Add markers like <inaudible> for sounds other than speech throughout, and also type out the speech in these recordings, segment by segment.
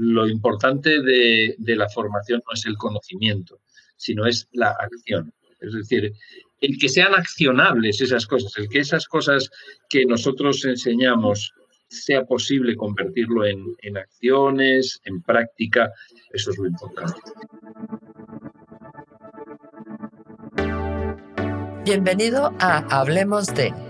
lo importante de, la formación no es el conocimiento, sino es la acción. Es decir, el que sean accionables esas cosas, el que esas cosas que nosotros enseñamos sea posible convertirlo en, en acciones, en práctica, eso es lo importante. Bienvenido a Hablemos de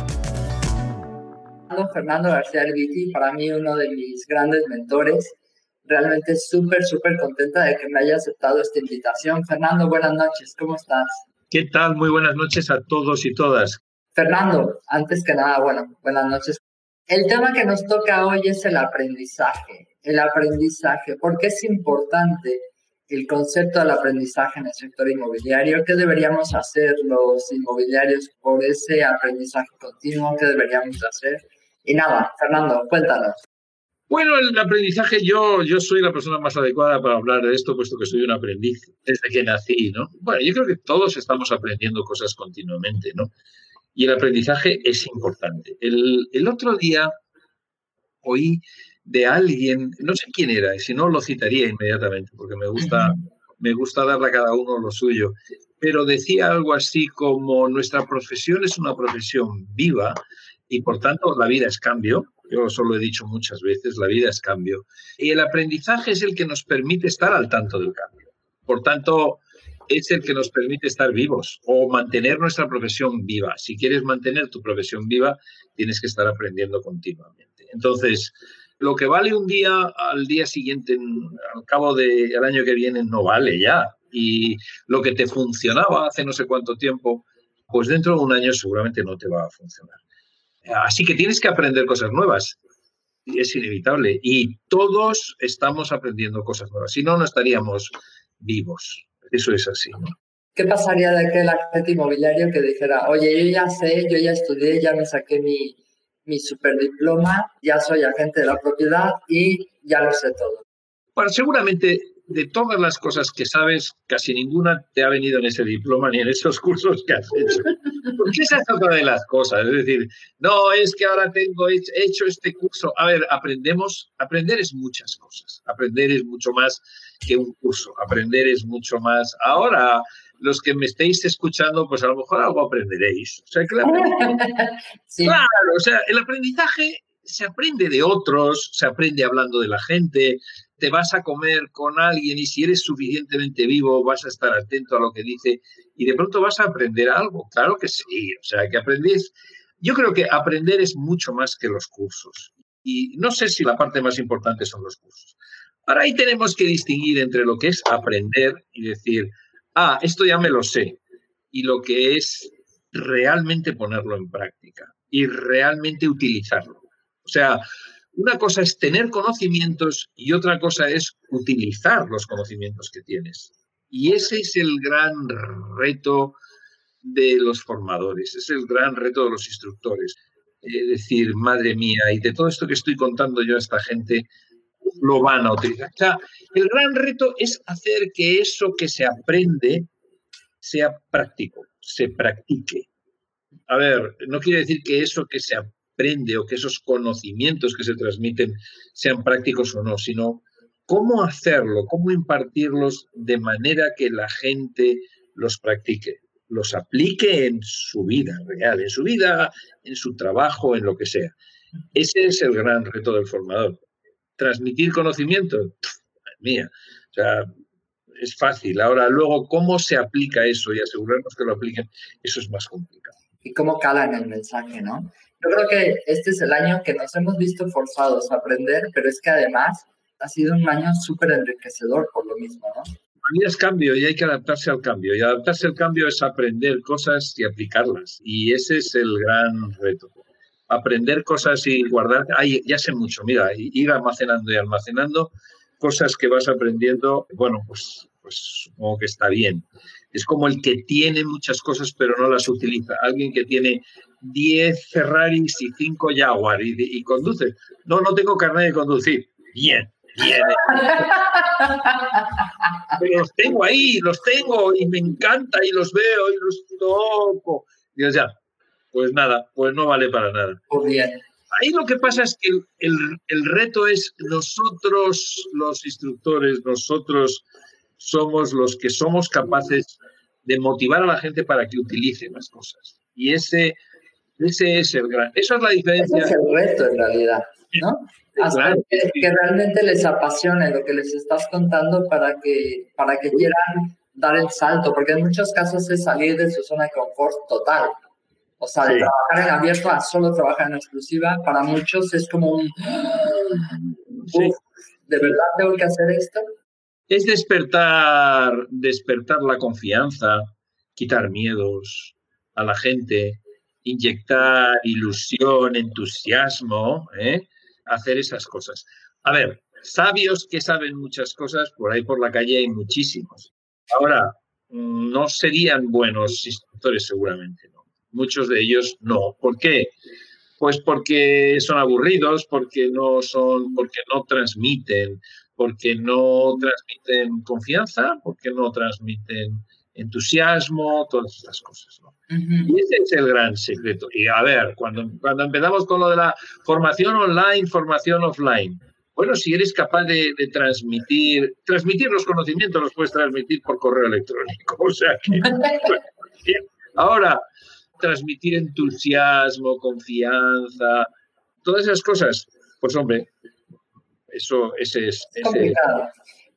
Fernando García Arviti, para mí uno de mis grandes mentores. Realmente súper, súper contenta de que me haya aceptado esta invitación. Fernando, buenas noches, ¿cómo estás? ¿Qué tal? Muy buenas noches a todos y todas. Fernando, antes que nada, bueno, buenas noches. El tema que nos toca hoy es el aprendizaje. El aprendizaje, ¿por qué es importante el concepto del aprendizaje en el sector inmobiliario? ¿Qué deberíamos hacer los inmobiliarios por ese aprendizaje continuo? ¿Qué deberíamos hacer? Y nada, Fernando, cuéntanos. Bueno, el aprendizaje, yo, yo soy la persona más adecuada para hablar de esto, puesto que soy un aprendiz desde que nací, ¿no? Bueno, yo creo que todos estamos aprendiendo cosas continuamente, ¿no? Y el aprendizaje es importante. El, el otro día oí de alguien, no sé quién era, y si no lo citaría inmediatamente, porque me gusta, me gusta darle a cada uno lo suyo, pero decía algo así como nuestra profesión es una profesión viva y por tanto la vida es cambio. Yo eso lo he dicho muchas veces, la vida es cambio. Y el aprendizaje es el que nos permite estar al tanto del cambio. Por tanto, es el que nos permite estar vivos o mantener nuestra profesión viva. Si quieres mantener tu profesión viva, tienes que estar aprendiendo continuamente. Entonces, lo que vale un día, al día siguiente, al cabo del año que viene, no vale ya. Y lo que te funcionaba hace no sé cuánto tiempo, pues dentro de un año seguramente no te va a funcionar. Así que tienes que aprender cosas nuevas. Y es inevitable. Y todos estamos aprendiendo cosas nuevas. Si no, no estaríamos vivos. Eso es así. ¿Qué pasaría de aquel agente inmobiliario que dijera, oye, yo ya sé, yo ya estudié, ya me saqué mi, mi superdiploma, ya soy agente de la propiedad y ya lo sé todo? Bueno, seguramente de todas las cosas que sabes, casi ninguna te ha venido en ese diploma ni en esos cursos que has hecho. Porque esa es otra de las cosas. Es decir, no, es que ahora tengo hecho este curso. A ver, aprendemos, aprender es muchas cosas. Aprender es mucho más que un curso. Aprender es mucho más. Ahora, los que me estéis escuchando, pues a lo mejor algo aprenderéis. O sea, que <laughs> Claro, o sea, el aprendizaje se aprende de otros, se aprende hablando de la gente, te vas a comer con alguien y si eres suficientemente vivo vas a estar atento a lo que dice y de pronto vas a aprender algo. Claro que sí, o sea, que aprendes. Yo creo que aprender es mucho más que los cursos y no sé si la parte más importante son los cursos. Ahora ahí tenemos que distinguir entre lo que es aprender y decir, ah, esto ya me lo sé, y lo que es realmente ponerlo en práctica y realmente utilizarlo. O sea, una cosa es tener conocimientos y otra cosa es utilizar los conocimientos que tienes. Y ese es el gran reto de los formadores, es el gran reto de los instructores. Es decir, madre mía, y de todo esto que estoy contando yo a esta gente, lo van a utilizar. O sea, el gran reto es hacer que eso que se aprende sea práctico, se practique. A ver, no quiere decir que eso que se aprende o que esos conocimientos que se transmiten sean prácticos o no, sino cómo hacerlo, cómo impartirlos de manera que la gente los practique, los aplique en su vida real, en su vida, en su trabajo, en lo que sea. Ese es el gran reto del formador. Transmitir conocimiento, mía, o sea, es fácil. Ahora, luego, cómo se aplica eso y asegurarnos que lo apliquen, eso es más complicado. Y cómo cala en el mensaje, ¿no? Yo creo que este es el año que nos hemos visto forzados a aprender, pero es que además ha sido un año súper enriquecedor por lo mismo, ¿no? A mí es cambio y hay que adaptarse al cambio. Y adaptarse al cambio es aprender cosas y aplicarlas. Y ese es el gran reto. Aprender cosas y guardar. Ay, ya sé mucho, mira, ir almacenando y almacenando cosas que vas aprendiendo, bueno, pues, pues supongo que está bien. es como el que tiene muchas cosas pero no las utiliza. Alguien que tiene 10 Ferraris y 5 Jaguar y, y conduce. No, no tengo carnet de conducir. Bien, bien. Pero los tengo ahí, los tengo y me encanta y los veo y los toco. Y ya, pues nada, pues no vale para nada. Ahí lo que pasa es que el, el, reto es nosotros, los instructores, nosotros somos los que somos capaces de motivar a la gente para que utilice las cosas. Y ese, ese es el gran. Eso es la diferencia. Ese es el reto en realidad, ¿no? Hasta que, que, realmente les apasione lo que les estás contando para que, para que quieran dar el salto, porque en muchos casos es salir de su zona de confort total. O sea, de trabajar en abierto a solo trabajar en exclusiva, para muchos es como un... ¿De verdad tengo que hacer esto? Es despertar, despertar la confianza, quitar miedos a la gente, inyectar ilusión, entusiasmo, ¿eh? hacer esas cosas. A ver, sabios que saben muchas cosas, por ahí por la calle hay muchísimos. Ahora, no serían buenos instructores seguramente, ¿no? Muchos de ellos no. ¿Por qué? Pues porque son aburridos, porque no son, porque no transmiten, porque no transmiten confianza, porque no transmiten entusiasmo, todas estas cosas. ¿no? Y ese es el gran secreto. Y a ver, cuando, cuando empezamos con lo de la formación online, formación offline, bueno, si eres capaz de, de, transmitir, transmitir los conocimientos los puedes transmitir por correo electrónico. <laughs> O sea que, ahora, transmitir entusiasmo, confianza, todas esas cosas, pues hombre, eso ese es... Ese complicado.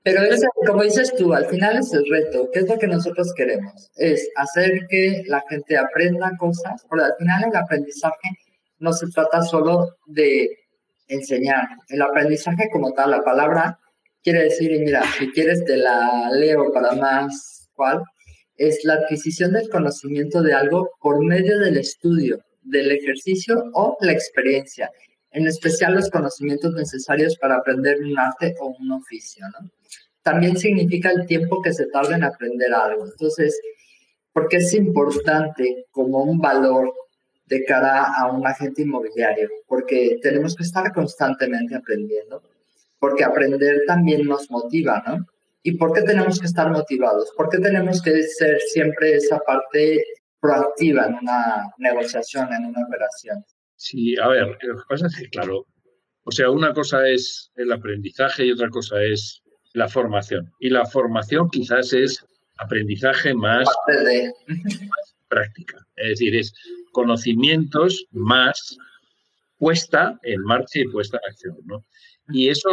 Pero es, como dices tú, al final es el reto. ¿Qué es lo que nosotros queremos? Es hacer que la gente aprenda cosas, porque al final el aprendizaje no se trata solo de enseñar. El aprendizaje como tal, la palabra quiere decir, y mira, si quieres te la leo para más cuál, es la adquisición del conocimiento de algo por medio del estudio, del ejercicio o la experiencia, en especial los conocimientos necesarios para aprender un arte o un oficio. También significa el tiempo que se tarda en aprender algo. Entonces, ¿por qué es importante como un valor de cara a un agente inmobiliario? Porque tenemos que estar constantemente aprendiendo, porque aprender también nos motiva, ¿no? ¿Y por qué tenemos que estar motivados? ¿Por qué tenemos que ser siempre esa parte proactiva en una negociación, en una operación? Sí, a ver, lo que pasa es que, claro, o sea, una cosa es el aprendizaje y otra cosa es la formación. Y la formación quizás es aprendizaje más, más práctica. Es decir, es conocimientos más puesta en marcha y puesta en acción, ¿no? Y eso,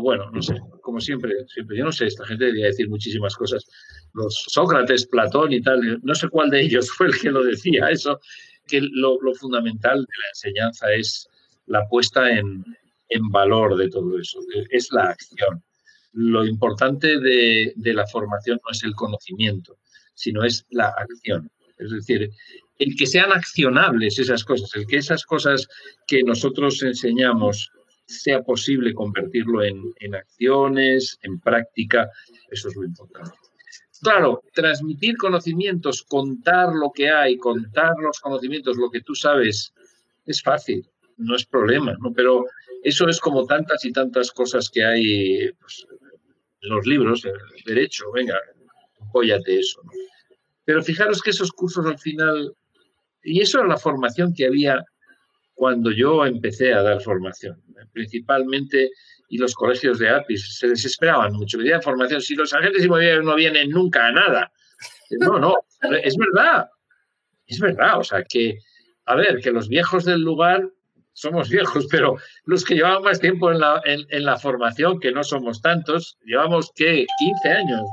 bueno, no sé, como siempre, siempre, yo no sé, esta gente debería decir muchísimas cosas. Los Sócrates, Platón y tal, no sé cuál de ellos fue el que lo decía, eso, que lo, fundamental de la enseñanza es la puesta en, valor de todo eso, es la acción. Lo importante de, de la formación no es el conocimiento, sino es la acción. Es decir, el que sean accionables esas cosas, el que esas cosas que nosotros enseñamos sea posible convertirlo en, en acciones, en práctica, eso es lo importante. Claro, transmitir conocimientos, contar lo que hay, contar los conocimientos, lo que tú sabes, es fácil, no es problema, ¿no? Pero eso es como tantas y tantas cosas que hay pues, en los libros, el derecho, venga, apóyate eso. Pero fijaros que esos cursos al final, y eso es la formación que había cuando yo empecé a dar formación, principalmente, y los colegios de APIS se desesperaban mucho, pedían formación, si los agentes inmobiliarios no vienen nunca a nada. No, no, es verdad, es verdad, o sea que, a ver, que los viejos del lugar somos viejos, pero los que llevamos más tiempo en la, en, en la formación, que no somos tantos, llevamos, ¿qué? 15 años,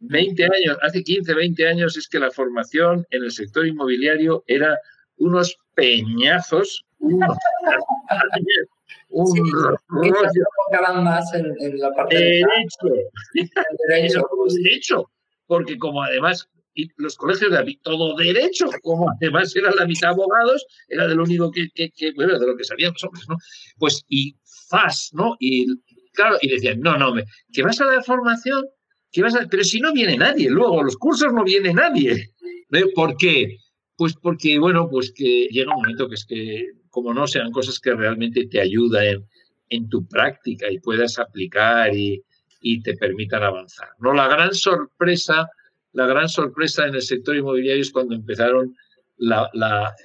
20 años, hace 15, 20 años es que la formación en el sector inmobiliario era unos peñazos, unos, <laughs> un sí, rollo. más en, en, la parte derecho. De derecho. derecho. Porque como además los colegios de todo derecho, como además eran la mitad abogados, era de lo único que, que, que bueno, de lo que sabían los hombres, ¿no? Pues y FAS, ¿no? Y claro, y decían, no, no, que vas a dar formación Pero si no viene nadie, luego los cursos no viene nadie. ¿Por qué? Pues porque, bueno, pues que llega un momento que es que, como no sean cosas que realmente te ayudan en, tu práctica y puedas aplicar y, y, te permitan avanzar. ¿no? La gran sorpresa, la gran sorpresa en el sector inmobiliario es cuando empezaron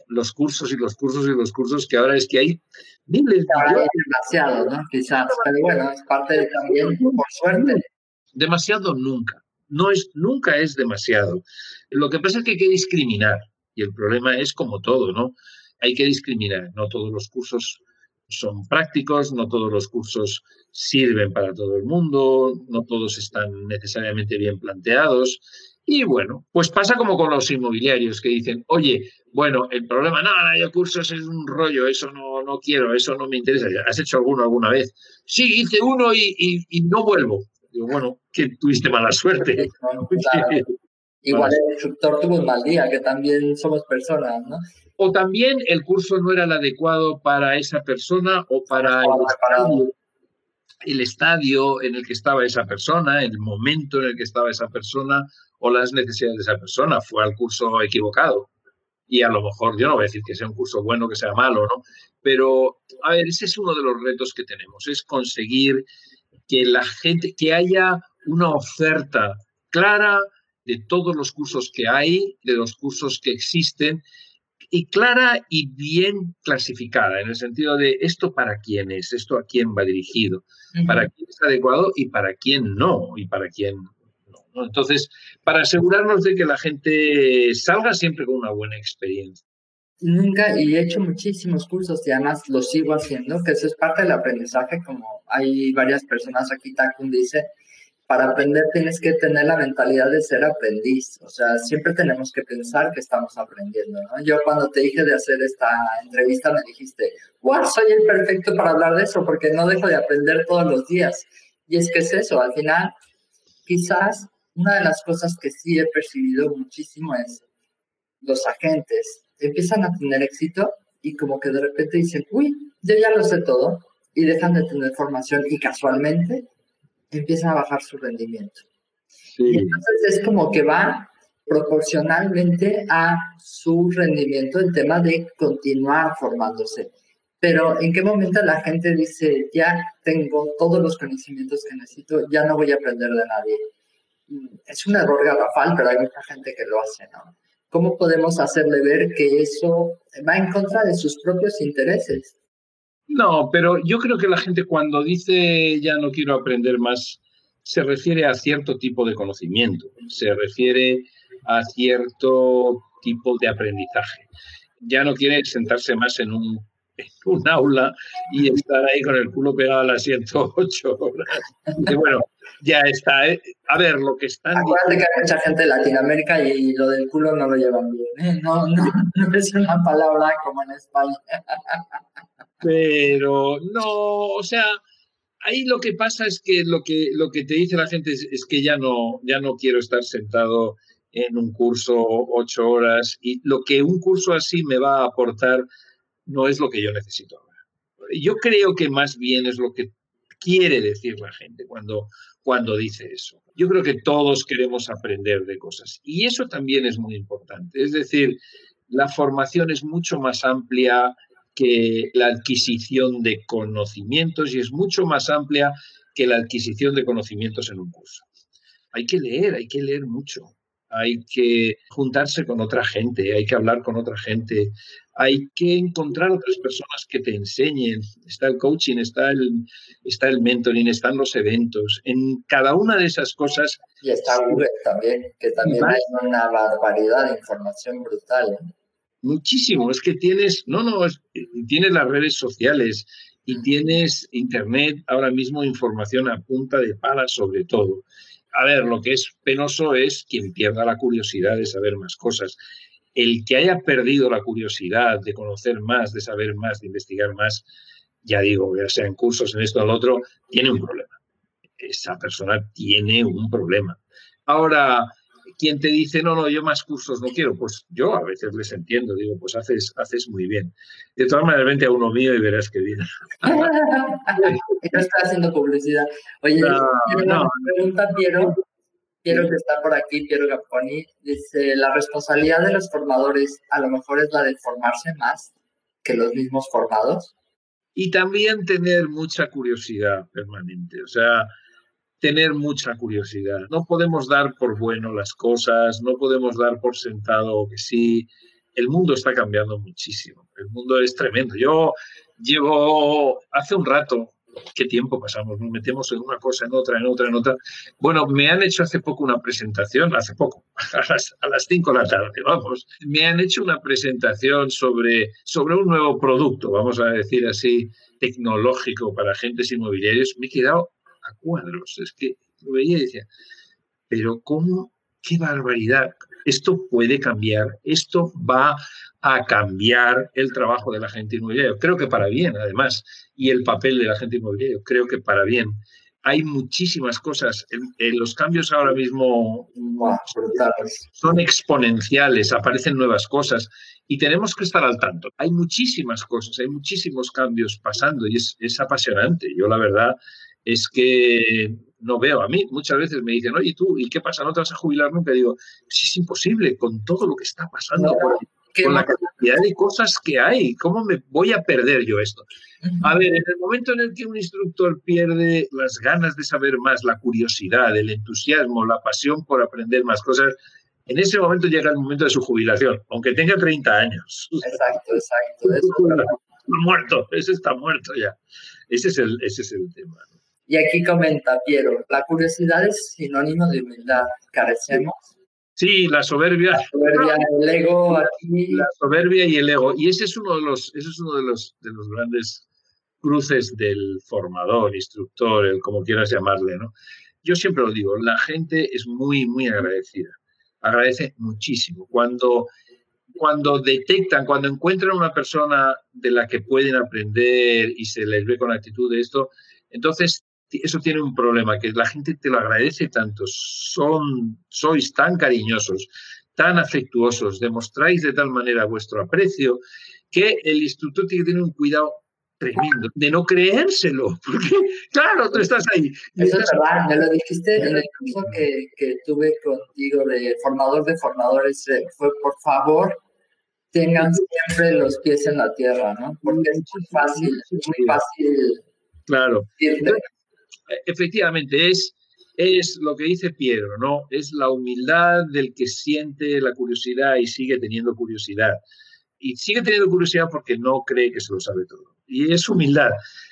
los cursos y los cursos y los cursos que ahora es que hay miles de demasiado, ¿no? Quizás, pero bueno, es parte de también, por suerte. Demasiado nunca, no es, nunca es demasiado. Lo que pasa es que hay que discriminar y el problema es como todo, ¿no? Hay que discriminar, no todos los cursos son prácticos, no todos los cursos sirven para todo el mundo, no todos están necesariamente bien planteados y bueno, pues pasa como con los inmobiliarios que dicen, oye, bueno, el problema, no, no, yo cursos es un rollo, eso no, no quiero, eso no me interesa. ¿Has hecho alguno alguna vez? Sí, hice uno y, no vuelvo. Digo, bueno, que tuviste mala suerte. <laughs> <laughs> Igual el instructor tuvo un mal día, que también somos personas, ¿no? O también el curso no era el adecuado para esa persona o para el estadio en el que estaba esa persona, el momento en el que estaba esa persona o las necesidades de esa persona. Fue al curso equivocado. Y a lo mejor, yo no voy a decir que sea un curso bueno, que sea malo, ¿no? Pero, a ver, ese es uno de los retos que tenemos, es conseguir que la gente, que haya una oferta clara de todos los cursos que hay, de los cursos que existen, y clara y bien clasificada, en el sentido de esto para quién es, esto a quién va dirigido, para quién es adecuado y para quién no, y para quién no. Entonces, para asegurarnos de que la gente salga siempre con una buena experiencia. Nunca, y he hecho muchísimos cursos y además lo sigo haciendo, que eso es parte del aprendizaje, como hay varias personas aquí, Takun dice, para aprender tienes que tener la mentalidad de ser aprendiz. O sea, siempre tenemos que pensar que estamos aprendiendo. Yo cuando te dije de hacer esta entrevista me dijiste, wow, soy el perfecto para hablar de eso porque no dejo de aprender todos los días. Y es que es eso, al final, quizás una de las cosas que sí he percibido muchísimo es los agentes empiezan a tener éxito y como que de repente dicen, uy, yo ya lo sé todo y dejan de tener formación y casualmente empieza a bajar su rendimiento. Y entonces es como que va proporcionalmente a su rendimiento el tema de continuar formándose. Pero ¿en qué momento la gente dice, ya tengo todos los conocimientos que necesito, ya no voy a aprender de nadie? Mm, es un error garrafal, pero hay mucha gente que lo hace, ¿no? ¿Cómo podemos hacerle ver que eso va en contra de sus propios intereses? No, pero yo creo que la gente cuando dice ya no quiero aprender más, se refiere a cierto tipo de conocimiento, se refiere a cierto tipo de aprendizaje. Ya no quiere sentarse más en un, aula y estar ahí con el culo pegado al asiento ocho horas. bueno, ya está. ¿eh? A ver, lo que están... Acuérdate que hay mucha gente de Latinoamérica y lo del culo no lo llevan bien. ¿eh? No, no, no es una palabra como en España. Pero no, o sea, ahí lo que pasa es que lo que, lo que te dice la gente es, que ya no, ya no quiero estar sentado en un curso ocho horas y lo que un curso así me va a aportar no es lo que yo necesito ahora. Yo creo que más bien es lo que quiere decir la gente cuando, cuando dice eso. Yo creo que todos queremos aprender de cosas y eso también es muy importante. Es decir, la formación es mucho más amplia que la adquisición de conocimientos y es mucho más amplia que la adquisición de conocimientos en un curso. Hay que leer, hay que leer mucho, hay que juntarse con otra gente, hay que hablar con otra gente, hay que encontrar otras personas que te enseñen. Está el coaching, está el, está el mentoring, están los eventos. En cada una de esas cosas... Y está Google también, que también hay una barbaridad de información brutal. ¿eh? Muchísimo, es que tienes, no, no, tienes las redes sociales y tienes internet ahora mismo información a punta de pala sobre todo. A ver, lo que es penoso es quien pierda la curiosidad de saber más cosas. El que haya perdido la curiosidad de conocer más, de saber más, de investigar más, ya digo, ya sea en cursos, en esto o en lo otro, tiene un problema. Esa persona tiene un problema. Ahora, quien te dice, no, no, yo más cursos no quiero, pues yo a veces les entiendo, digo, pues haces, haces muy bien. De todas maneras, vente a uno mío y verás que bien. <laughs> no está haciendo publicidad. Oye, no, pregunta, Piero. Piero que está por aquí, Piero Gaponi, dice, la responsabilidad de los formadores a lo mejor es la de formarse más que los mismos formados. Y también tener mucha curiosidad permanente, o sea, tener mucha curiosidad. No podemos dar por bueno las cosas, no podemos dar por sentado que sí. El mundo está cambiando muchísimo, el mundo es tremendo. Yo llevo hace un rato qué tiempo pasamos, nos metemos en una cosa, en otra, en otra, en otra. Bueno, me han hecho hace poco una presentación, hace poco, <laughs> a las 5 de la tarde, vamos, me han hecho una presentación sobre, sobre un nuevo producto, vamos a decir así, tecnológico para agentes inmobiliarios. Me he quedado a cuadros, es que lo veía y decía, pero ¿cómo? ¡Qué barbaridad! Esto puede cambiar, esto va a cambiar el trabajo del agente inmobiliario. Creo que para bien, además, y el papel del agente inmobiliario, creo que para bien. Hay muchísimas cosas. los cambios ahora mismo son exponenciales, aparecen nuevas cosas y tenemos que estar al tanto. Hay muchísimas cosas, hay muchísimos cambios pasando y es, es apasionante. Yo la verdad es que no veo a mí. Muchas veces me dicen, oye, tú, ¿y qué pasa? ¿No te vas a jubilar nunca? digo, si es imposible con todo lo que está pasando con la cantidad de cosas que hay. ¿Cómo me voy a perder yo esto? A ver, en el momento en el que un instructor pierde las ganas de saber más, la curiosidad, el entusiasmo, la pasión por aprender más cosas, en ese momento llega el momento de su jubilación, aunque tenga 30 años. Exacto, exacto. <laughs> está muerto, ese está muerto ya. Ese es el, ese es el tema. Y aquí comenta Piero, la curiosidad es sinónimo de humildad. Carecemos Sí, la soberbia. La soberbia, el ego aquí. La soberbia y el ego. Y ese es uno de los, ese es uno de los, de los grandes cruces del formador, instructor, el como quieras llamarle, ¿no? Yo siempre lo digo, la gente es muy, muy agradecida. Agradece muchísimo. Cuando, cuando detectan, cuando encuentran una persona de la que pueden aprender y se les ve con actitud de esto, entonces eso tiene un problema, que la gente te lo agradece tanto, son, sois tan cariñosos, tan afectuosos, demostráis de tal manera vuestro aprecio, que el instructor tiene que tener un cuidado tremendo de no creérselo, <laughs> porque claro, tú estás ahí. Eso es verdad, me lo dijiste en el curso que, que tuve contigo de formador de formadores, eh, fue por favor tengan siempre los pies en la tierra, ¿no? Porque es muy fácil, es muy fácil. Claro efectivamente, es, es lo que dice Piero, ¿no? Es la humildad del que siente la curiosidad y sigue teniendo curiosidad. Y sigue teniendo curiosidad porque no cree que se lo sabe todo. Y es humildad.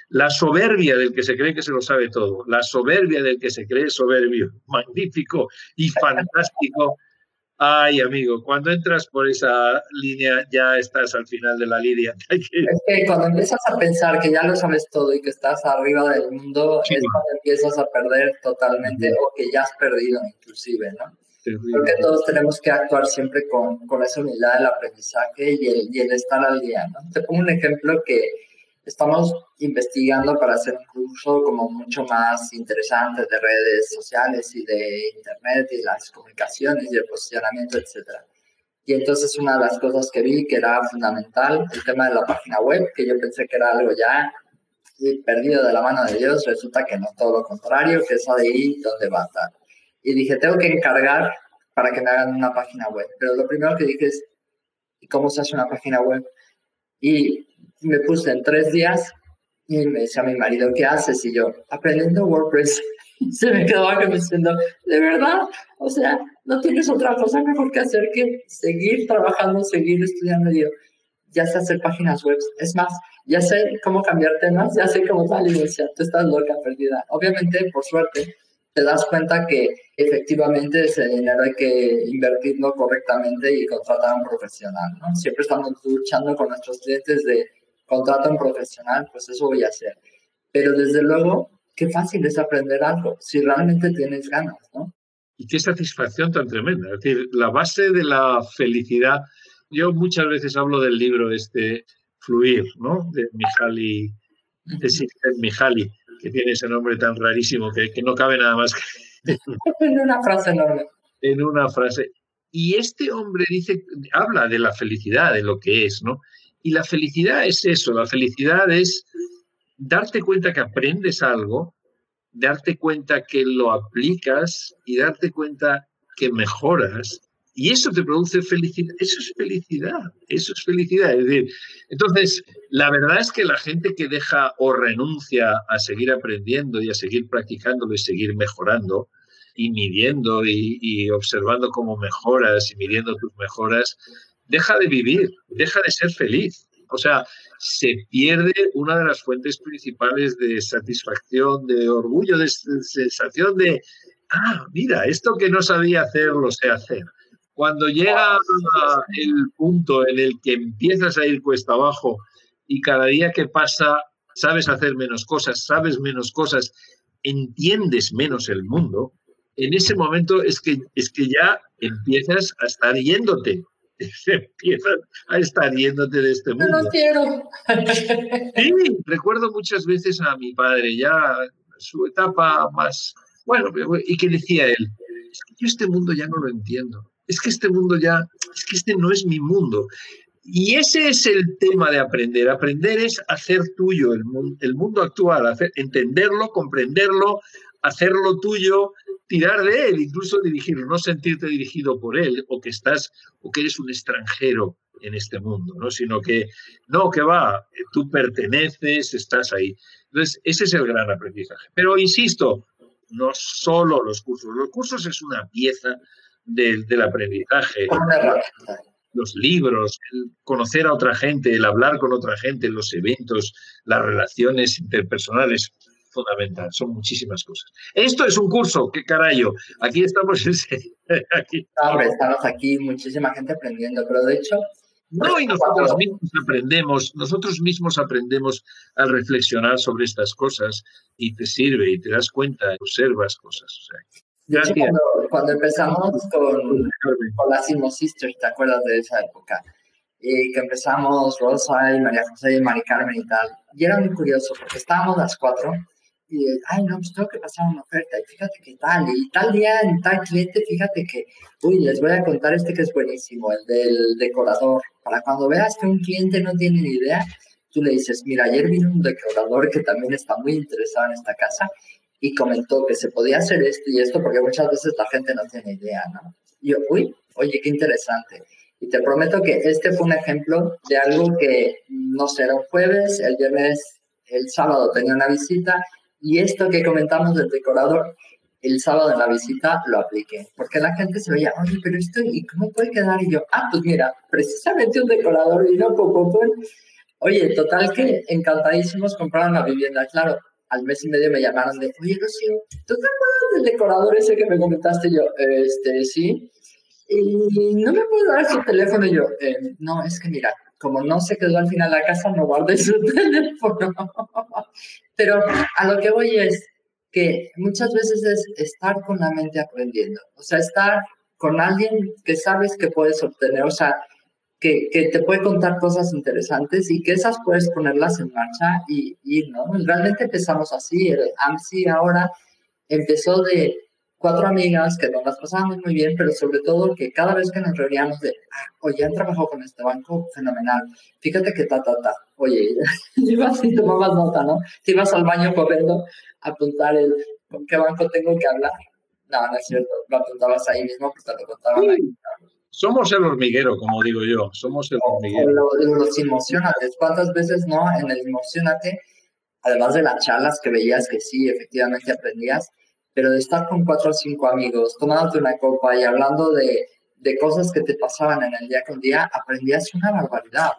La soberbia del que se cree que se lo sabe todo, la soberbia del que se cree soberbio, magnífico y <laughs> fantástico, Ay, amigo, cuando entras por esa línea ya estás al final de la línea. <laughs> Es que cuando empiezas a pensar que ya lo sabes todo y que estás arriba del mundo, es cuando empiezas a perder totalmente o que ya has perdido inclusive, ¿no? Porque todos tenemos que actuar siempre con, con esa unidad del aprendizaje y el, y el estar al día, ¿no? Te pongo un ejemplo que estamos investigando para hacer un curso como mucho más interesante de redes sociales y de internet y las comunicaciones y el posicionamiento, etc. Y entonces una de las cosas que vi que era fundamental, el tema de la página web, que yo pensé que era algo ya perdido de la mano de Dios, resulta que no, todo lo contrario, que es ahí donde va a estar. Y dije, tengo que encargar para que me hagan una página web. Pero lo primero que dije es, ¿y cómo se hace una página web? Y me puse en tres días y me decía mi marido, ¿qué haces? Y yo, aprendiendo WordPress. <laughs> Se me quedaba diciendo, ¿de verdad? O sea, no tienes otra cosa mejor que hacer que seguir trabajando, seguir estudiando. Yo, ya sé hacer páginas web. Es más, ya sé cómo cambiar temas, ya sé cómo tal. Y decía, tú estás loca, perdida. Obviamente, por suerte, te das cuenta que efectivamente ese dinero hay que invertirlo correctamente y contratar a un profesional. ¿no? Siempre estamos luchando con nuestros clientes de contrato a un profesional, pues eso voy a hacer. Pero desde luego, qué fácil es aprender algo si realmente tienes ganas, ¿no? Y qué satisfacción tan tremenda. Es decir, la base de la felicidad. Yo muchas veces hablo del libro este Fluir, ¿no? De Mihaly, de Mihaly que tiene ese nombre tan rarísimo que, que no cabe nada más que... <laughs> en una frase enorme. En una frase. Y este hombre dice, habla de la felicidad, de lo que es, ¿no? Y la felicidad es eso, la felicidad es darte cuenta que aprendes algo, darte cuenta que lo aplicas y darte cuenta que mejoras. Y eso te produce felicidad. Eso es felicidad. Eso es felicidad. Es decir, entonces, la verdad es que la gente que deja o renuncia a seguir aprendiendo y a seguir practicándolo y seguir mejorando y midiendo y, y observando cómo mejoras y midiendo tus mejoras, deja de vivir, deja de ser feliz. O sea, se pierde una de las fuentes principales de satisfacción, de orgullo, de sensación de, ah, mira, esto que no sabía hacer, lo sé hacer. Cuando llega el punto en el que empiezas a ir cuesta abajo y cada día que pasa sabes hacer menos cosas, sabes menos cosas, entiendes menos el mundo, en ese momento es que, es que ya empiezas a estar yéndote, <laughs> empiezas a estar yéndote de este mundo. No quiero. Sí, recuerdo muchas veces a mi padre, ya su etapa más, bueno, y que decía él, es que yo este mundo ya no lo entiendo, es que este mundo ya, es que este no es mi mundo. Y ese es el tema de aprender. Aprender es hacer tuyo el mundo, el mundo actual, hacer, entenderlo, comprenderlo, hacerlo tuyo, tirar de él, incluso dirigirlo, no sentirte dirigido por él o que estás o que eres un extranjero en este mundo, ¿no? sino que no, que va, tú perteneces, estás ahí. Entonces, ese es el gran aprendizaje. Pero insisto, no solo los cursos, los cursos es una pieza del, del aprendizaje. Los libros, el conocer a otra gente, el hablar con otra gente, los eventos, las relaciones interpersonales, fundamental, son muchísimas cosas. Esto es un curso, qué carajo, aquí estamos, <laughs> aquí. estamos aquí, muchísima gente aprendiendo, pero de hecho... No, y nosotros mismos aprendemos, nosotros mismos aprendemos al reflexionar sobre estas cosas y te sirve y te das cuenta, observas cosas. cuando, empezamos con, con las Simo Sisters, ¿te acuerdas de esa época? y que empezamos Rosa y María José y Mari Carmen y tal. Y era muy curioso porque estábamos las cuatro y, ay, no, pues tengo que pasar una oferta, y fíjate que tal, y tal día en tal cliente, fíjate que, uy, les voy a contar este que es buenísimo, el del decorador, para cuando veas que un cliente no tiene ni idea, tú le dices, mira, ayer vino un decorador que también está muy interesado en esta casa, y comentó que se podía hacer esto y esto, porque muchas veces la gente no tiene idea, ¿no? Y yo, uy, oye, qué interesante. Y te prometo que este fue un ejemplo de algo que, no sé, un jueves, el viernes, el sábado tenía una visita y esto que comentamos del decorador, el sábado en la visita lo apliqué, porque la gente se veía, oye, pero esto, ¿y cómo puede quedar? Y yo, ah, pues mira, precisamente un decorador vino poco, Oye, total que encantadísimos compraron la vivienda. Claro, al mes y medio me llamaron de, oye, Rocío, ¿tú te acuerdas del decorador ese que me comentaste? yo, este, sí. Y no me puedo dar su teléfono. Y yo, eh, no, es que mira, como no se quedó al final la casa, no guardé su <laughs> teléfono. Pero a lo que voy es que muchas veces es estar con la mente aprendiendo, o sea, estar con alguien que sabes que puedes obtener, o sea, que, que te puede contar cosas interesantes y que esas puedes ponerlas en marcha y ir, ¿no? Realmente empezamos así, el AMSI ahora empezó de cuatro amigas que nos las pasábamos muy bien, pero sobre todo que cada vez que nos reuníamos de, ah, oye, han trabajado con este banco, fenomenal, fíjate que ta, ta, ta, oye, <laughs> ibas y tomabas nota, ¿no? Te ibas al baño corriendo a apuntar el, ¿con qué banco tengo que hablar? No, no es cierto, lo apuntabas ahí mismo, pues te lo contaban ahí. Somos el hormiguero, como digo yo, somos el hormiguero. los emocionantes, ¿cuántas veces no en el emocionate, además de las charlas que veías que sí, efectivamente aprendías, pero de estar con cuatro o cinco amigos, tomándote una copa y hablando de, de cosas que te pasaban en el día con día, aprendías una barbaridad.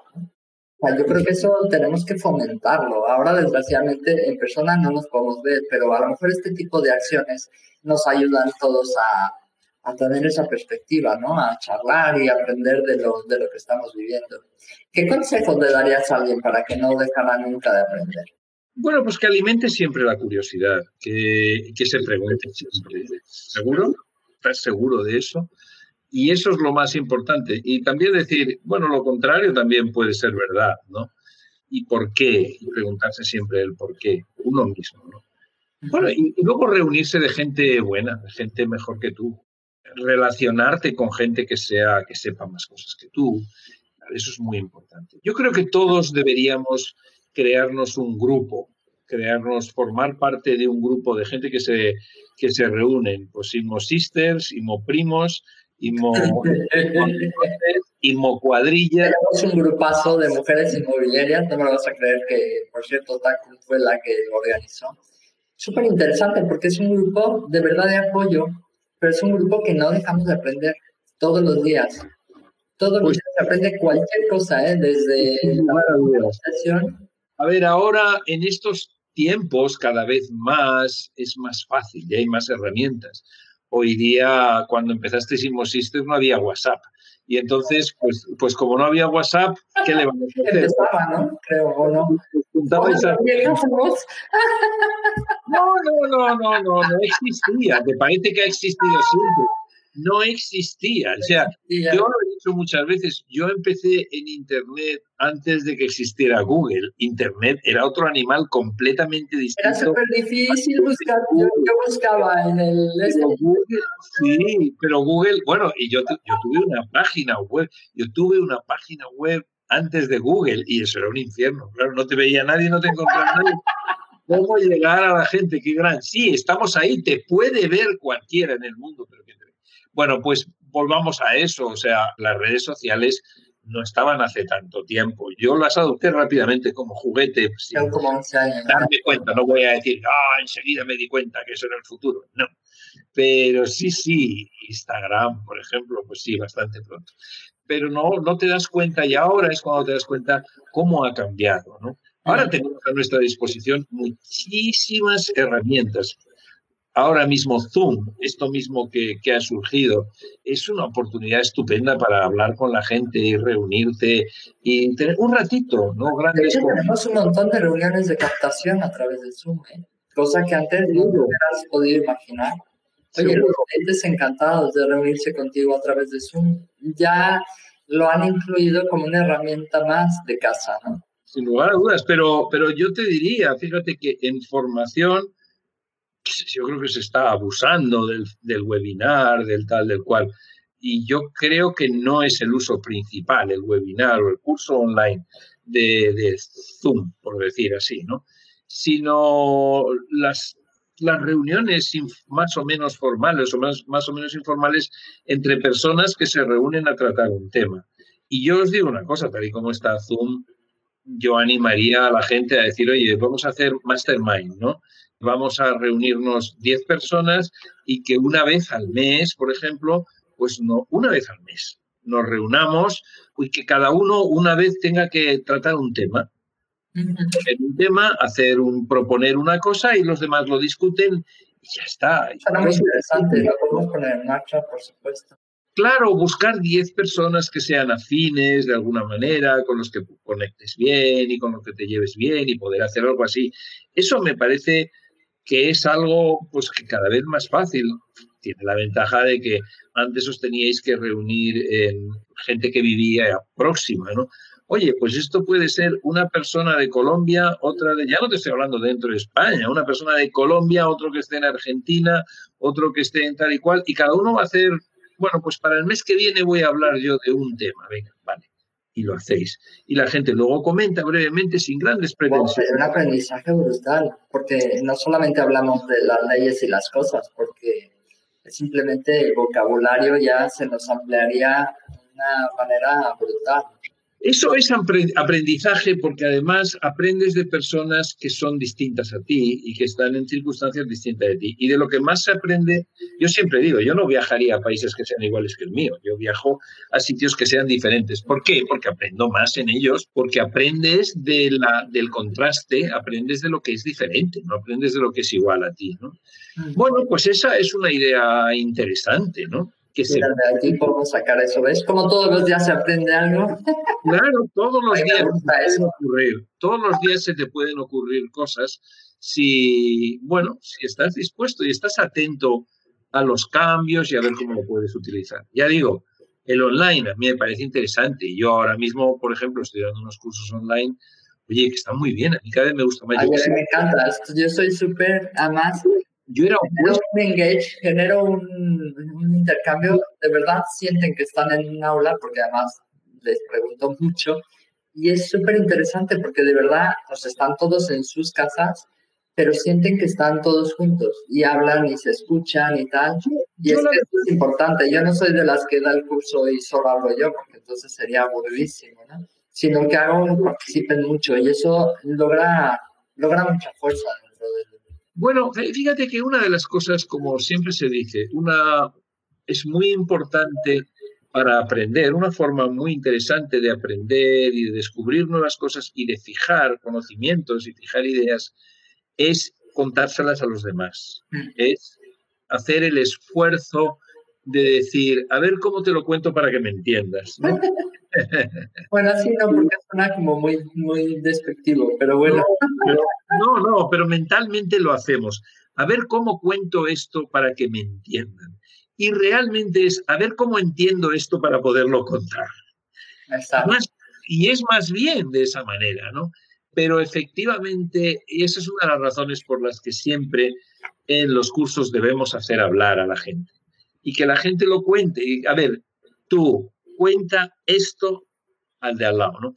yo creo que eso tenemos que fomentarlo. Ahora, desgraciadamente, en persona no nos podemos ver, pero a lo mejor este tipo de acciones nos ayudan todos a, a tener esa perspectiva, ¿no? A charlar y aprender de lo, de lo que estamos viviendo. ¿Qué consejos le darías a alguien para que no dejara nunca de aprender? Bueno, pues que alimente siempre la curiosidad, que, que se pregunte siempre. ¿Seguro? ¿Estás seguro de eso? Y eso es lo más importante. Y también decir, bueno, lo contrario también puede ser verdad, ¿no? ¿Y por qué? Y preguntarse siempre el por qué, uno mismo, ¿no? Bueno, y, y, luego reunirse de gente buena, de gente mejor que tú. Relacionarte con gente que, sea, que sepa más cosas que tú. Eso es muy importante. Yo creo que todos deberíamos crearnos un grupo, crearnos, formar parte de un grupo de gente que se, que se reúnen, pues Imo Sisters, Imo Primos, Imo, <laughs> Imo Cuadrilla. Es un grupazo de mujeres inmobiliarias, no me lo vas a creer que, por cierto, Taku fue la que lo organizó. Súper interesante porque es un grupo de verdad de apoyo, pero es un grupo que no dejamos de aprender todos los días. Todos los pues días se aprende cualquier cosa, ¿eh? desde la organización. A ver, ahora en estos tiempos cada vez más es más fácil y hay más herramientas. Hoy día, cuando empezaste System, no había WhatsApp. Y entonces, pues, pues como no había WhatsApp, ¿qué le vamos a hacer? Empezaba, ¿no? Creo, ¿o no? No, no, no, no, no, no existía. Me parece que ha existido siempre no existía. O sea, yo lo he dicho muchas veces, yo empecé en Internet antes de que existiera Google. Internet era otro animal completamente distinto. Era súper difícil buscar, yo, buscaba en el... sí, pero Google, bueno, y yo, yo tuve una página web, yo tuve una página web antes de Google y eso era un infierno. Claro, no te veía nadie, no te encontraba nadie. ¿Cómo llegar a la gente? Qué gran. Sí, estamos ahí, te puede ver cualquiera en el mundo, pero que bueno, pues volvamos a eso, o sea, las redes sociales no estaban hace tanto tiempo. Yo las adopté rápidamente como juguete, sin darme cuenta. No voy a decir, ah, enseguida me di cuenta que eso era el futuro. No. Pero sí, sí, Instagram, por ejemplo, pues sí, bastante pronto. Pero no, no te das cuenta y ahora es cuando te das cuenta cómo ha cambiado, ¿no? Ahora tenemos a nuestra disposición muchísimas herramientas ahora mismo Zoom, esto mismo que, ha surgido, es una oportunidad estupenda para hablar con la gente y reunirte y tener un ratito, ¿no? Grandes tenemos un montón de reuniones de captación a través de Zoom, ¿eh? cosa que antes no hubieras podido imaginar. Oye, los clientes encantados de reunirse contigo a través de Zoom ya lo han incluido como una herramienta más de casa, ¿no? Sin lugar a dudas, pero, pero yo te diría, fíjate que en formación yo creo que se está abusando del, del, webinar, del tal, del cual. Y yo creo que no es el uso principal, el webinar o el curso online de, de Zoom, por decir así, ¿no? Sino las, las reuniones más o menos formales o más, más o menos informales entre personas que se reúnen a tratar un tema. Y yo os digo una cosa, tal y como está Zoom, yo animaría a la gente a decir, oye, vamos a hacer mastermind, ¿no? Vamos a reunirnos 10 personas y que una vez al mes, por ejemplo, pues no, una vez al mes nos reunamos y que cada uno una vez tenga que tratar un tema. En un tema, hacer un, proponer una cosa y los demás lo discuten y ya está. Suena muy interesante, lo podemos poner en marcha, por supuesto. Claro, buscar 10 personas que sean afines de alguna manera, con los que conectes bien y con los que te lleves bien y poder hacer algo así. Eso me parece que es algo pues que cada vez más fácil. Tiene la ventaja de que antes os teníais que reunir en gente que vivía próxima, ¿no? Oye, pues esto puede ser una persona de Colombia, otra de, ya no te estoy hablando dentro de España, una persona de Colombia, otro que esté en Argentina, otro que esté en tal y cual, y cada uno va a hacer, bueno, pues para el mes que viene voy a hablar yo de un tema, venga, vale y lo hacéis. Y la gente luego comenta brevemente sin grandes pretensiones. es un aprendizaje brutal, porque no solamente hablamos de las leyes y las cosas, porque simplemente el vocabulario ya se nos ampliaría de una manera brutal. Eso es aprendizaje porque además aprendes de personas que son distintas a ti y que están en circunstancias distintas de ti. Y de lo que más se aprende, yo siempre digo, yo no viajaría a países que sean iguales que el mío, yo viajo a sitios que sean diferentes. ¿Por qué? Porque aprendo más en ellos, porque aprendes de la, del contraste, aprendes de lo que es diferente, no aprendes de lo que es igual a ti. ¿no? Bueno, pues esa es una idea interesante, ¿no? Que se... de aquí podemos sacar eso, ¿ves? Como todos los días se aprende algo. <laughs> Claro, todos los días se ocurrir, todos los días se te pueden ocurrir cosas si, bueno, si estás dispuesto y estás atento a los cambios y a ver cómo lo puedes utilizar. Ya digo, el online a mí me parece interesante. Yo ahora mismo, por ejemplo, estoy dando unos cursos online, oye, que están muy bien, a mí cada vez me gusta más. A mí me encanta, yo soy súper, además, yo era un engage, genero un, un, intercambio, de verdad sienten que están en un aula, porque además les pregunto <laughs> mucho, y es súper interesante porque de verdad, pues están todos en sus casas pero sienten que están todos juntos y hablan y se escuchan y tal. Y es, es importante. Yo no soy de las que da el curso y solo hablo yo, porque entonces sería aburridísimo, ¿no? Sino que hago, participen mucho y eso logra, logra mucha fuerza dentro de bueno, fíjate que una de las cosas, como siempre se dice, una es muy importante para aprender, una forma muy interesante de aprender y de descubrir nuevas cosas y de fijar conocimientos y fijar ideas, es contárselas a los demás. Mm. Es hacer el esfuerzo de decir, a ver cómo te lo cuento para que me entiendas. <laughs> <laughs> bueno, así no, porque suena como muy, muy despectivo, pero bueno. No, no, pero mentalmente lo hacemos. A ver cómo cuento esto para que me entiendan. Y realmente es a ver cómo entiendo esto para poderlo contar. y es más bien de esa manera, ¿no? Pero efectivamente, y esa es una de las razones por las que siempre en los cursos debemos hacer hablar a la gente. Y que la gente lo cuente. Y, a ver, tú, cuenta esto al de al lado, ¿no?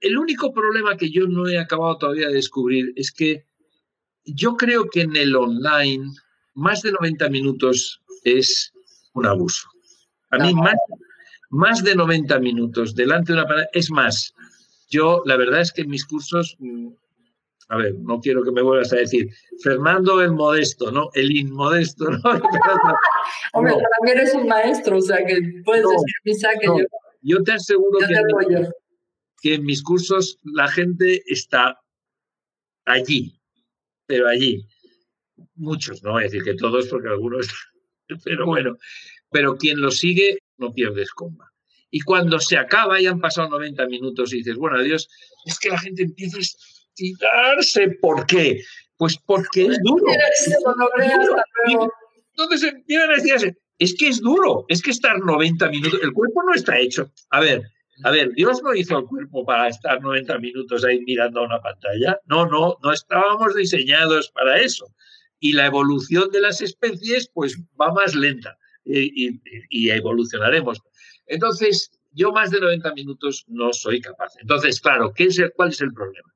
El único problema que yo no he acabado todavía de descubrir es que yo creo que en el online más de 90 minutos es un abuso. A mí más, más de 90 minutos delante de una pantalla es más. Yo la verdad es que en mis cursos, mm, a ver, no quiero que me vuelvas a decir, Fernando el modesto, ¿no? El inmodesto, ¿no? <laughs> Hombre, también eres un maestro, o sea que puedes decir quizá que yo... Yo te aseguro que, que en mis cursos la gente está allí, pero allí. Muchos, no voy a decir que todos, porque algunos, <laughs> pero bueno, pero quien lo sigue no pierde escomba. Y cuando se acaba y han pasado 90 minutos y dices, bueno, adiós, es que la gente empieza a estirarse. ¿Por qué? Pues porque es duro. Entonces empiezan a estirarse. Es que es duro, es que estar 90 minutos, el cuerpo no está hecho. A ver, a ver, Dios no hizo el cuerpo para estar 90 minutos ahí mirando a una pantalla. No, no, no estábamos diseñados para eso. Y la evolución de las especies, pues va más lenta y, evolucionaremos. Entonces, yo más de 90 minutos no soy capaz. Entonces, claro, ¿qué es ¿cuál es el problema?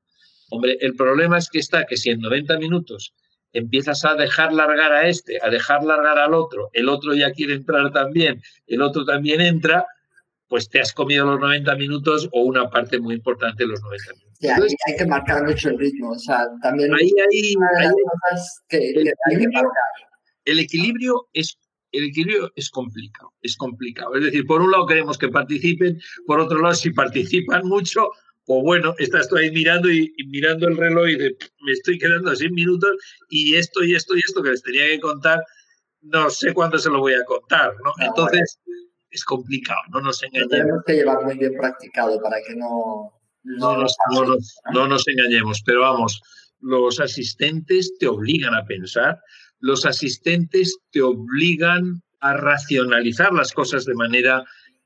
Hombre, el problema es que está que si en 90 minutos empiezas a dejar largar a este, a dejar largar al otro, el otro ya quiere entrar también, el otro también entra, pues te has comido los 90 minutos o una parte muy importante de los 90 minutos. Sí, hay que marcar mucho el ritmo, o sea, también ahí, ahí, el, equilibrio, es el equilibrio es complicado, es complicado. Es decir, por un lado queremos que participen, por otro lado, si participan mucho, pues bueno, estás tú ahí mirando y, mirando el reloj y me estoy quedando a 100 minutos y esto y esto y esto que les tenía que contar, no sé cuándo se lo voy a contar, ¿no? Ah, Entonces, es complicado, no nos engañemos. tenemos que llevar muy bien practicado para que no... No, nos, no, nos, engañemos, pero vamos, los asistentes te obligan a pensar, los asistentes te obligan a racionalizar las cosas de manera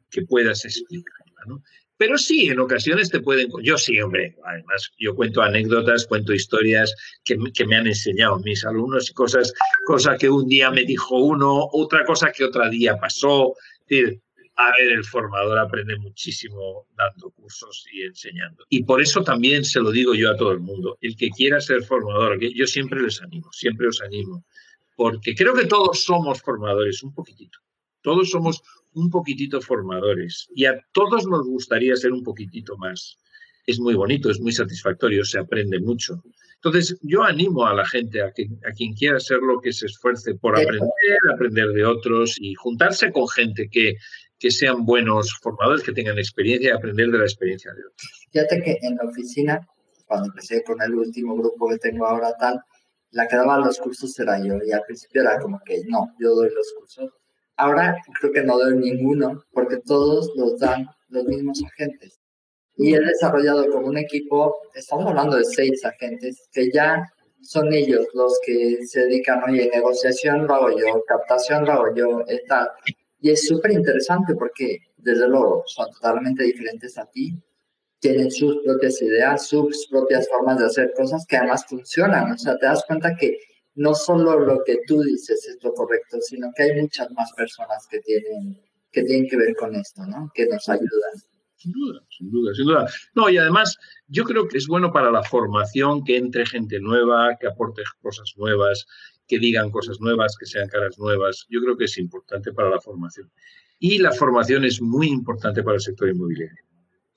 que puedas explicarla. ¿no? Pero sí, en ocasiones te pueden... Yo sí, hombre, además yo cuento anécdotas, cuento historias que, que, me han enseñado mis alumnos y cosas, cosas que un día me dijo uno, otra cosa que otro día pasó a ver, el formador aprende muchísimo dando cursos y enseñando. Y por eso también se lo digo yo a todo el mundo. El que quiera ser formador, yo siempre les animo, siempre os animo, porque creo que todos somos formadores, un poquitito. Todos somos un poquitito formadores y a todos nos gustaría ser un poquitito más. Es muy bonito, es muy satisfactorio, se aprende mucho. Entonces, yo animo a la gente, a, que, a quien quiera hacerlo, que se esfuerce por aprender, aprender de otros y juntarse con gente que, que sean buenos formadores, que tengan experiencia y aprender de la experiencia de otros. Fíjate que en la oficina, cuando empecé con el último grupo que tengo ahora tal, la que daba los cursos era yo y al principio era como que no, yo doy los cursos. Ahora creo que no doy ninguno porque todos los dan los mismos agentes y he desarrollado como un equipo, estamos hablando de seis agentes, que ya son ellos los que se dedican, oye, negociación lo hago yo, captación lo hago yo, tal. Y es súper interesante porque, desde luego, son totalmente diferentes a ti, tienen sus propias ideas, sus propias formas de hacer cosas que además funcionan. O sea, te das cuenta que no solo lo que tú dices es lo correcto, sino que hay muchas más personas que tienen que, tienen que ver con esto, ¿no? Que nos ayudan. Sin duda, sin duda, sin duda. No, y además yo creo que es bueno para la formación que entre gente nueva, que aporte cosas nuevas, que digan cosas nuevas, que sean caras nuevas. Yo creo que es importante para la formación. Y la formación es muy importante para el sector inmobiliario.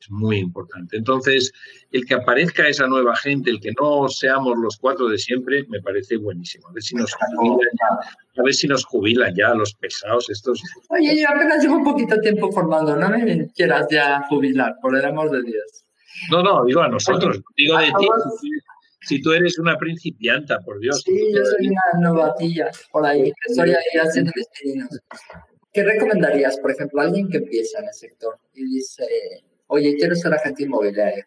Es muy importante. Entonces, el que aparezca esa nueva gente, el que no seamos los cuatro de siempre, me parece buenísimo. A ver si nos jubilan ya, a ver si nos jubilan ya los pesados estos. Oye, yo apenas llevo un poquito tiempo formando, no me quieras ya jubilar, por el amor de Dios. No, no, digo a nosotros, digo de ti. Si tú eres una principianta, por Dios. Sí, yo soy una novatilla por ahí, estoy ahí haciendo mis. ¿Qué recomendarías, por ejemplo, a alguien que empieza en el sector y dice, oye, quiero ser agente inmobiliario,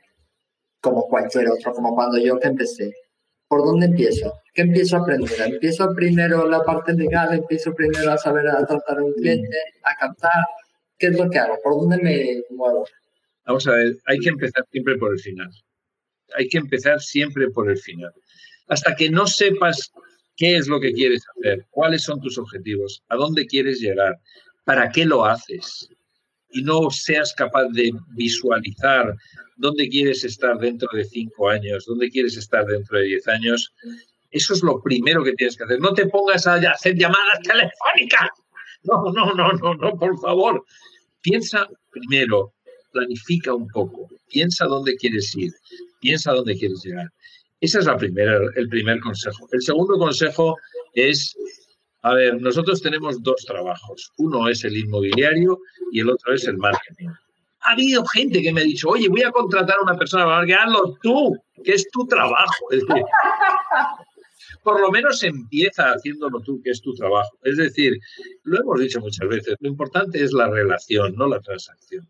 como cualquier otro, como cuando yo que empecé? ¿Por dónde empiezo? ¿Qué empiezo a aprender? ¿Empiezo primero la parte legal? ¿Empiezo primero a saber a tratar a un cliente, a captar? ¿Qué es lo que hago? ¿Por dónde me muevo? Vamos a ver, hay que empezar siempre por el final. Hay que empezar siempre por el final. Hasta que no sepas qué es lo que quieres hacer, cuáles son tus objetivos, a dónde quieres llegar, para qué lo haces, y no seas capaz de visualizar dónde quieres estar dentro de cinco años, dónde quieres estar dentro de diez años, eso es lo primero que tienes que hacer. No te pongas a hacer llamadas telefónicas. No, no, no, no, no, por favor. Piensa primero, planifica un poco, piensa dónde quieres ir, piensa dónde quieres llegar. Ese es la primera, el primer consejo. El segundo consejo es, a ver, nosotros tenemos dos trabajos. Uno es el inmobiliario y el otro es el marketing. Ha habido gente que me ha dicho, oye, voy a contratar a una persona para que hazlo tú, que es tu trabajo. Es decir, por lo menos empieza haciéndolo tú, que es tu trabajo. Es decir, lo hemos dicho muchas veces, lo importante es la relación, no la transacción.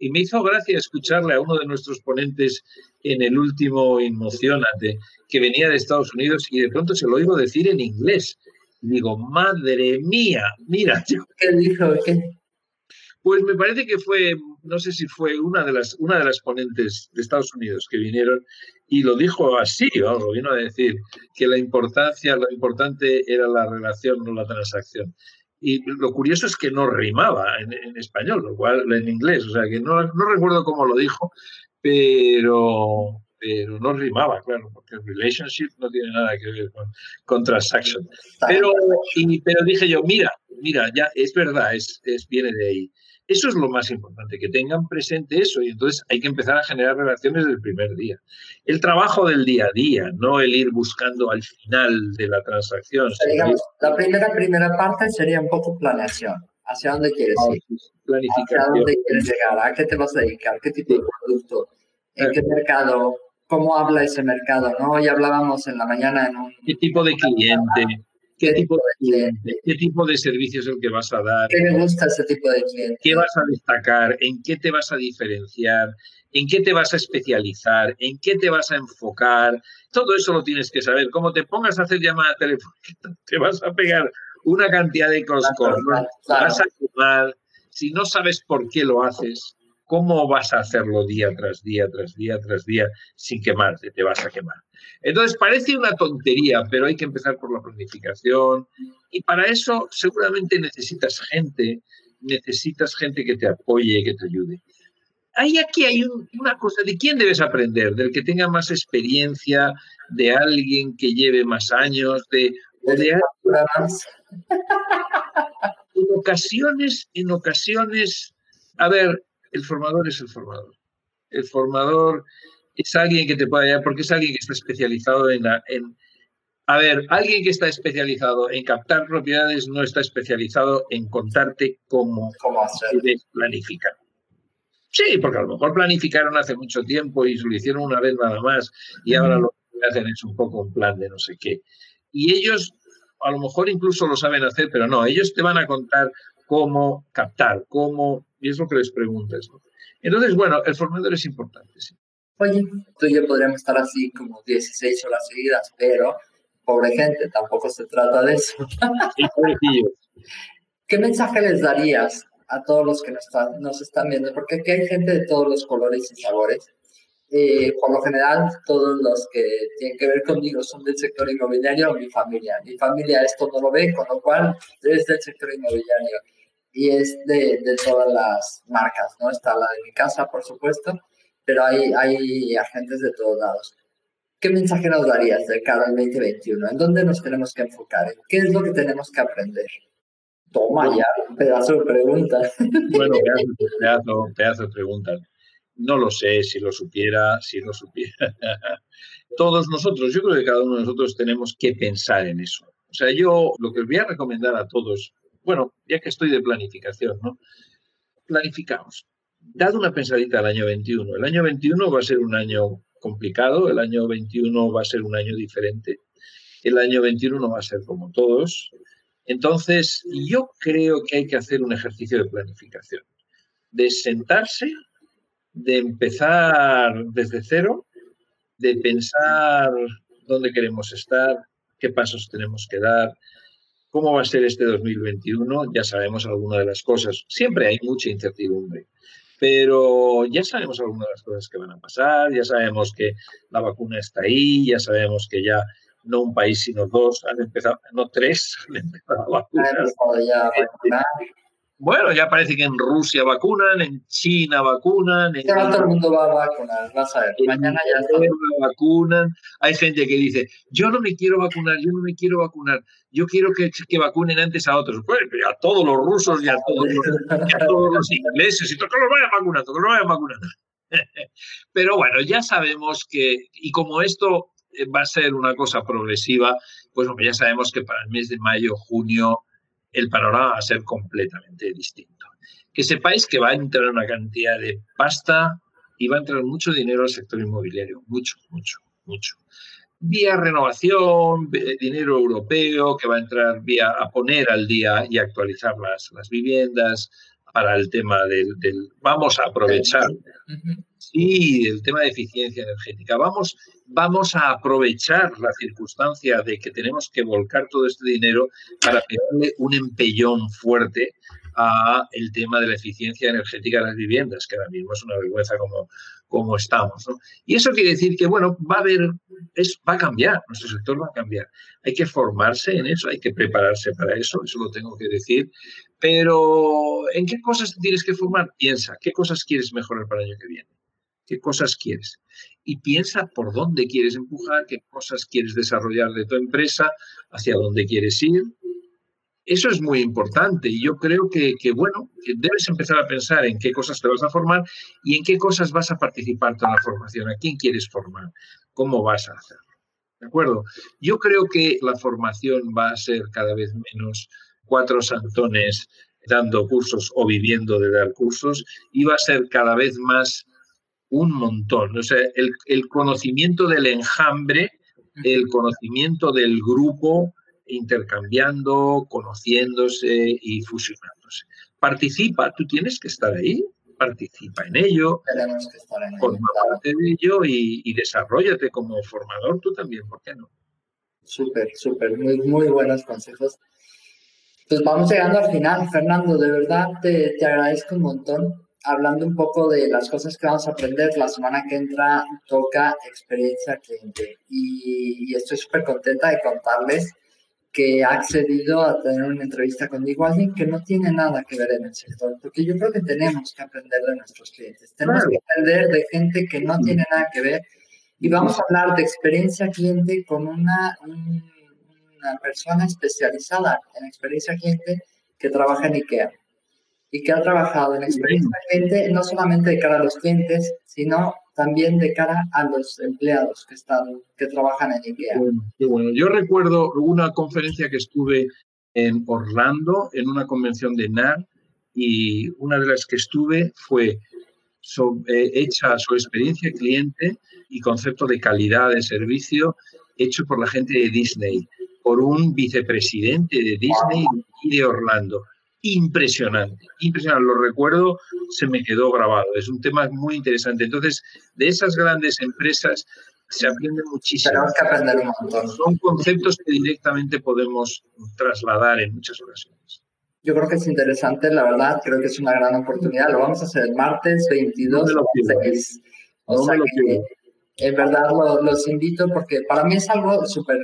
Y me hizo gracia escucharle a uno de nuestros ponentes en el último Inmocionate, que venía de Estados Unidos y de pronto se lo oigo decir en inglés. Y digo, madre mía, mira. <laughs> ¿Qué dijo? ¿Qué? Pues me parece que fue, no sé si fue una de las, una de las ponentes de Estados Unidos que vinieron y lo dijo así, lo vino a decir que la importancia, lo importante era la relación, no la transacción. Y lo curioso es que no rimaba en, español, lo cual en inglés, o sea que no, no, recuerdo cómo lo dijo, pero, pero no rimaba, claro, porque relationship no tiene nada que ver con, con transaction. Pero, y, pero dije yo, mira, mira, ya es verdad, es, es, viene de ahí. Eso es lo más importante, que tengan presente eso y entonces hay que empezar a generar relaciones desde el primer día. El trabajo del día a día, no el ir buscando al final de la transacción. digamos, la primera, primera parte sería un poco planeación. ¿Hacia dónde quieres ir? Planificación. ¿Hacia dónde quieres llegar? ¿A qué te vas a dedicar? ¿Qué tipo de producto? ¿En qué mercado? ¿Cómo habla ese mercado? ¿no? Ya hablábamos en la mañana en un... ¿Qué tipo de cliente? ¿Qué tipo de cliente? ¿Qué tipo de servicio es el que vas a dar? ¿Qué me gusta ese tipo de cliente? ¿Qué vas a destacar? ¿En qué te vas a diferenciar? ¿En qué te vas a especializar? ¿En qué te vas a enfocar? Todo eso lo tienes que saber. Como te pongas a hacer llamada telefónica, <laughs> te vas a pegar una cantidad de cosas. Vas a sumar. Si no sabes por qué lo haces, ¿cómo vas a hacerlo día tras día, tras día, tras día, sin quemarte? Te vas a quemar. Entonces, parece una tontería, pero hay que empezar por la planificación y para eso seguramente necesitas gente, necesitas gente que te apoye, que te ayude. Ahí aquí hay una cosa, ¿de quién debes aprender? ¿Del que tenga más experiencia? ¿De alguien que lleve más años? ¿De, de En ocasiones, en ocasiones, a ver, el formador es el formador. El formador es alguien que te puede ayudar porque es alguien que está especializado en, en a ver, alguien que está especializado en captar propiedades no está especializado en contarte cómo, ¿Cómo hacer? planificar. Sí, porque a lo mejor planificaron hace mucho tiempo y lo hicieron una vez nada más y ahora lo que hacen es un poco un plan de no sé qué. Y ellos a lo mejor incluso lo saben hacer, pero no, ellos te van a contar cómo captar, cómo, y es lo que les preguntas. Entonces, bueno, el formador es importante, sí. Oye, tú y yo podríamos estar así como 16 horas seguidas, pero pobre gente, tampoco se trata de eso. ¿Qué mensaje les darías a todos los que nos están, nos están viendo? Porque aquí hay gente de todos los colores y sabores. Eh, por lo general, todos los que tienen que ver conmigo son del sector inmobiliario o mi familia. Mi familia esto no lo ve, con lo cual es del sector inmobiliario. Y es de, de, todas las marcas, ¿no? Está la de mi casa, por supuesto, pero hay, hay agentes de todos lados. ¿Qué mensaje nos darías de cara al 2021? ¿En dónde nos tenemos que enfocar? ¿Qué es lo que tenemos que aprender? Toma ya, pedazo de pregunta. Bueno, <laughs> pedazo, pedazo de pregunta. No lo sé, si lo supiera, si lo supiera. <laughs> Todos nosotros, yo creo que cada uno de nosotros tenemos que pensar en eso. O sea, yo lo que os voy a recomendar a todos, bueno, ya que estoy de planificación, ¿no? Planificamos. Dad una pensadita al año 21. El año 21 va a ser un año complicado, el año 21 va a ser un año diferente, el año 21 no va a ser como todos. Entonces, yo creo que hay que hacer un ejercicio de planificación, de sentarse, de empezar desde cero, de pensar dónde queremos estar, qué pasos tenemos que dar, cómo va a ser este 2021. Ya sabemos algunas de las cosas. Siempre hay mucha incertidumbre pero ya sabemos algunas de las cosas que van a pasar, ya sabemos que la vacuna está ahí, ya sabemos que ya no un país, sino dos han empezado, no tres, han empezado a vacunar. Bueno, ya parece que en Rusia vacunan, en China vacunan. En todo el mundo va a vacunar, vas a ver. Mañana ya está. vacunan. Hay gente que dice, yo no me quiero vacunar, yo no me quiero vacunar, yo quiero que, que vacunen antes a otros. Pues a todos los rusos y a todos los, ingleses, y todos los vayan vacunando, que los vayan vacunando. <laughs> Pero bueno, ya sabemos que, y como esto va a ser una cosa progresiva, pues ya sabemos que para el mes de mayo, junio, el panorama va a ser completamente distinto. Que sepáis que va a entrar una cantidad de pasta y va a entrar mucho dinero al sector inmobiliario, mucho, mucho, mucho. Vía renovación, dinero europeo que va a entrar vía a poner al día y actualizar las, las viviendas para el tema del, vamos a aprovechar. Sí, el tema de eficiencia energética. Vamos, vamos a aprovechar la circunstancia de que tenemos que volcar todo este dinero para pegarle un empellón fuerte a el tema de la eficiencia energética de las viviendas, que ahora mismo es una vergüenza como, como estamos. Y eso quiere decir que, bueno, va a haber, es, va a cambiar, nuestro sector va a cambiar. Hay que formarse en eso, hay que prepararse para eso, eso lo tengo que decir. Pero, ¿en qué cosas tienes que formar? Piensa, ¿qué cosas quieres mejorar para el año que viene? qué cosas quieres. Y piensa por dónde quieres empujar, qué cosas quieres desarrollar de tu empresa, hacia dónde quieres ir. Eso es muy importante y yo creo que, bueno, debes empezar a pensar en qué cosas te vas a formar y en qué cosas vas a participar en la formación, a quién quieres formar, cómo vas a hacerlo. ¿De acuerdo? Yo creo que la formación va a ser cada vez menos cuatro santones dando cursos o viviendo de dar cursos y va a ser cada vez más un montón. O sea, el, conocimiento del enjambre, el conocimiento del grupo intercambiando, conociéndose y fusionándose. Participa, tú tienes que estar ahí, participa en ello, Tenemos que estar en forma parte de ello y, y desarrollate como formador tú también, ¿por qué no? Súper, súper, muy, muy buenos consejos. Pues vamos llegando al final, Fernando, de verdad te, te agradezco un montón hablando un poco de las cosas que vamos a aprender, la semana que entra toca experiencia cliente. Y, estoy súper contenta de contarles que ha accedido a tener una entrevista conmigo alguien que no tiene nada que ver en el sector, porque yo creo que tenemos que aprender de nuestros clientes, tenemos que aprender de gente que no tiene nada que ver y vamos a hablar de experiencia cliente con una, una persona especializada en experiencia cliente que trabaja en IKEA y que ha trabajado en experiencia cliente no solamente de cara a los clientes, sino también de cara a los empleados que están que trabajan en IKEA. Bueno, Yo recuerdo una conferencia que estuve en Orlando, en una convención de NAR, y una de las que estuve fue eh, hecha su experiencia cliente y concepto de calidad de servicio hecho por la gente de Disney, por un vicepresidente de Disney y de Orlando impresionante, impresionante. Lo recuerdo, se me quedó grabado. Es un tema muy interesante. Entonces, de esas grandes empresas se aprende muchísimo. Tenemos que aprender un montón. Son conceptos que directamente podemos trasladar en muchas ocasiones. Yo creo que es interesante, la verdad, creo que es una gran oportunidad. Lo vamos a hacer el martes 22 no O sea que, en verdad, los invito porque para mí es algo súper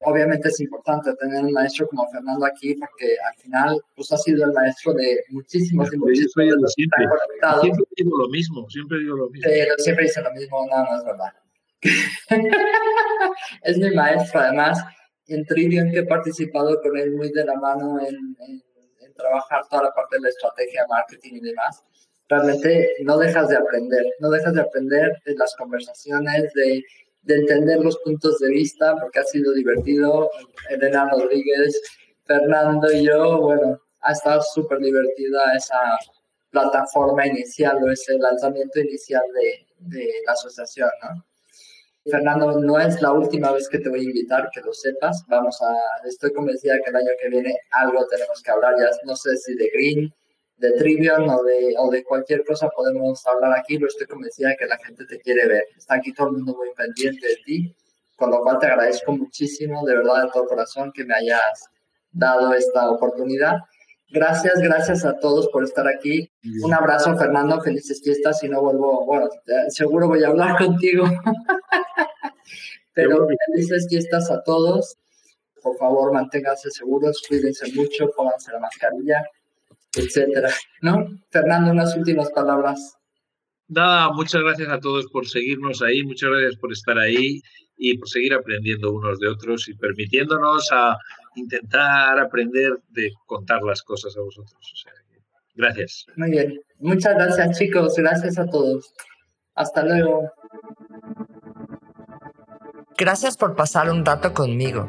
Obviamente es importante tener un maestro como Fernando aquí porque al final pues, ha sido el maestro de muchísimos y muchísimos de los siempre, siempre digo lo mismo, siempre digo lo mismo. Pero siempre dice lo mismo, no, no es verdad. <laughs> es mi maestro además en Trivium que he participado con él muy de la mano en, en trabajar toda la parte de la estrategia, marketing y demás realmente no dejas de aprender, no dejas de aprender de las conversaciones, de, de entender los puntos de vista, porque ha sido divertido. Elena Rodríguez, Fernando y yo, bueno, ha estado súper divertida esa plataforma inicial o ese lanzamiento inicial de, de la asociación, ¿no? Fernando, no es la última vez que te voy a invitar, que lo sepas. Vamos a, estoy convencida que el año que viene algo tenemos que hablar, ya no sé si de Green, de Trivium o de, o de cualquier cosa podemos hablar aquí, pero estoy convencida de que la gente te quiere ver. Está aquí todo el mundo muy pendiente de ti, con lo cual te agradezco muchísimo, de verdad, de todo corazón, que me hayas dado esta oportunidad. Gracias, gracias a todos por estar aquí. Un abrazo, Fernando, felices fiestas. Si no vuelvo, bueno, seguro voy a hablar contigo. <laughs> Pero felices fiestas a todos. Por favor, manténganse seguros, cuídense mucho, pónganse la mascarilla etcétera. ¿No? Fernando, unas últimas palabras. Nada, muchas gracias a todos por seguirnos ahí, muchas gracias por estar ahí y por seguir aprendiendo unos de otros y permitiéndonos a intentar aprender de contar las cosas a vosotros. gracias. Muy bien. Muchas gracias, chicos. Gracias a todos. Hasta luego. Gracias por pasar un rato conmigo.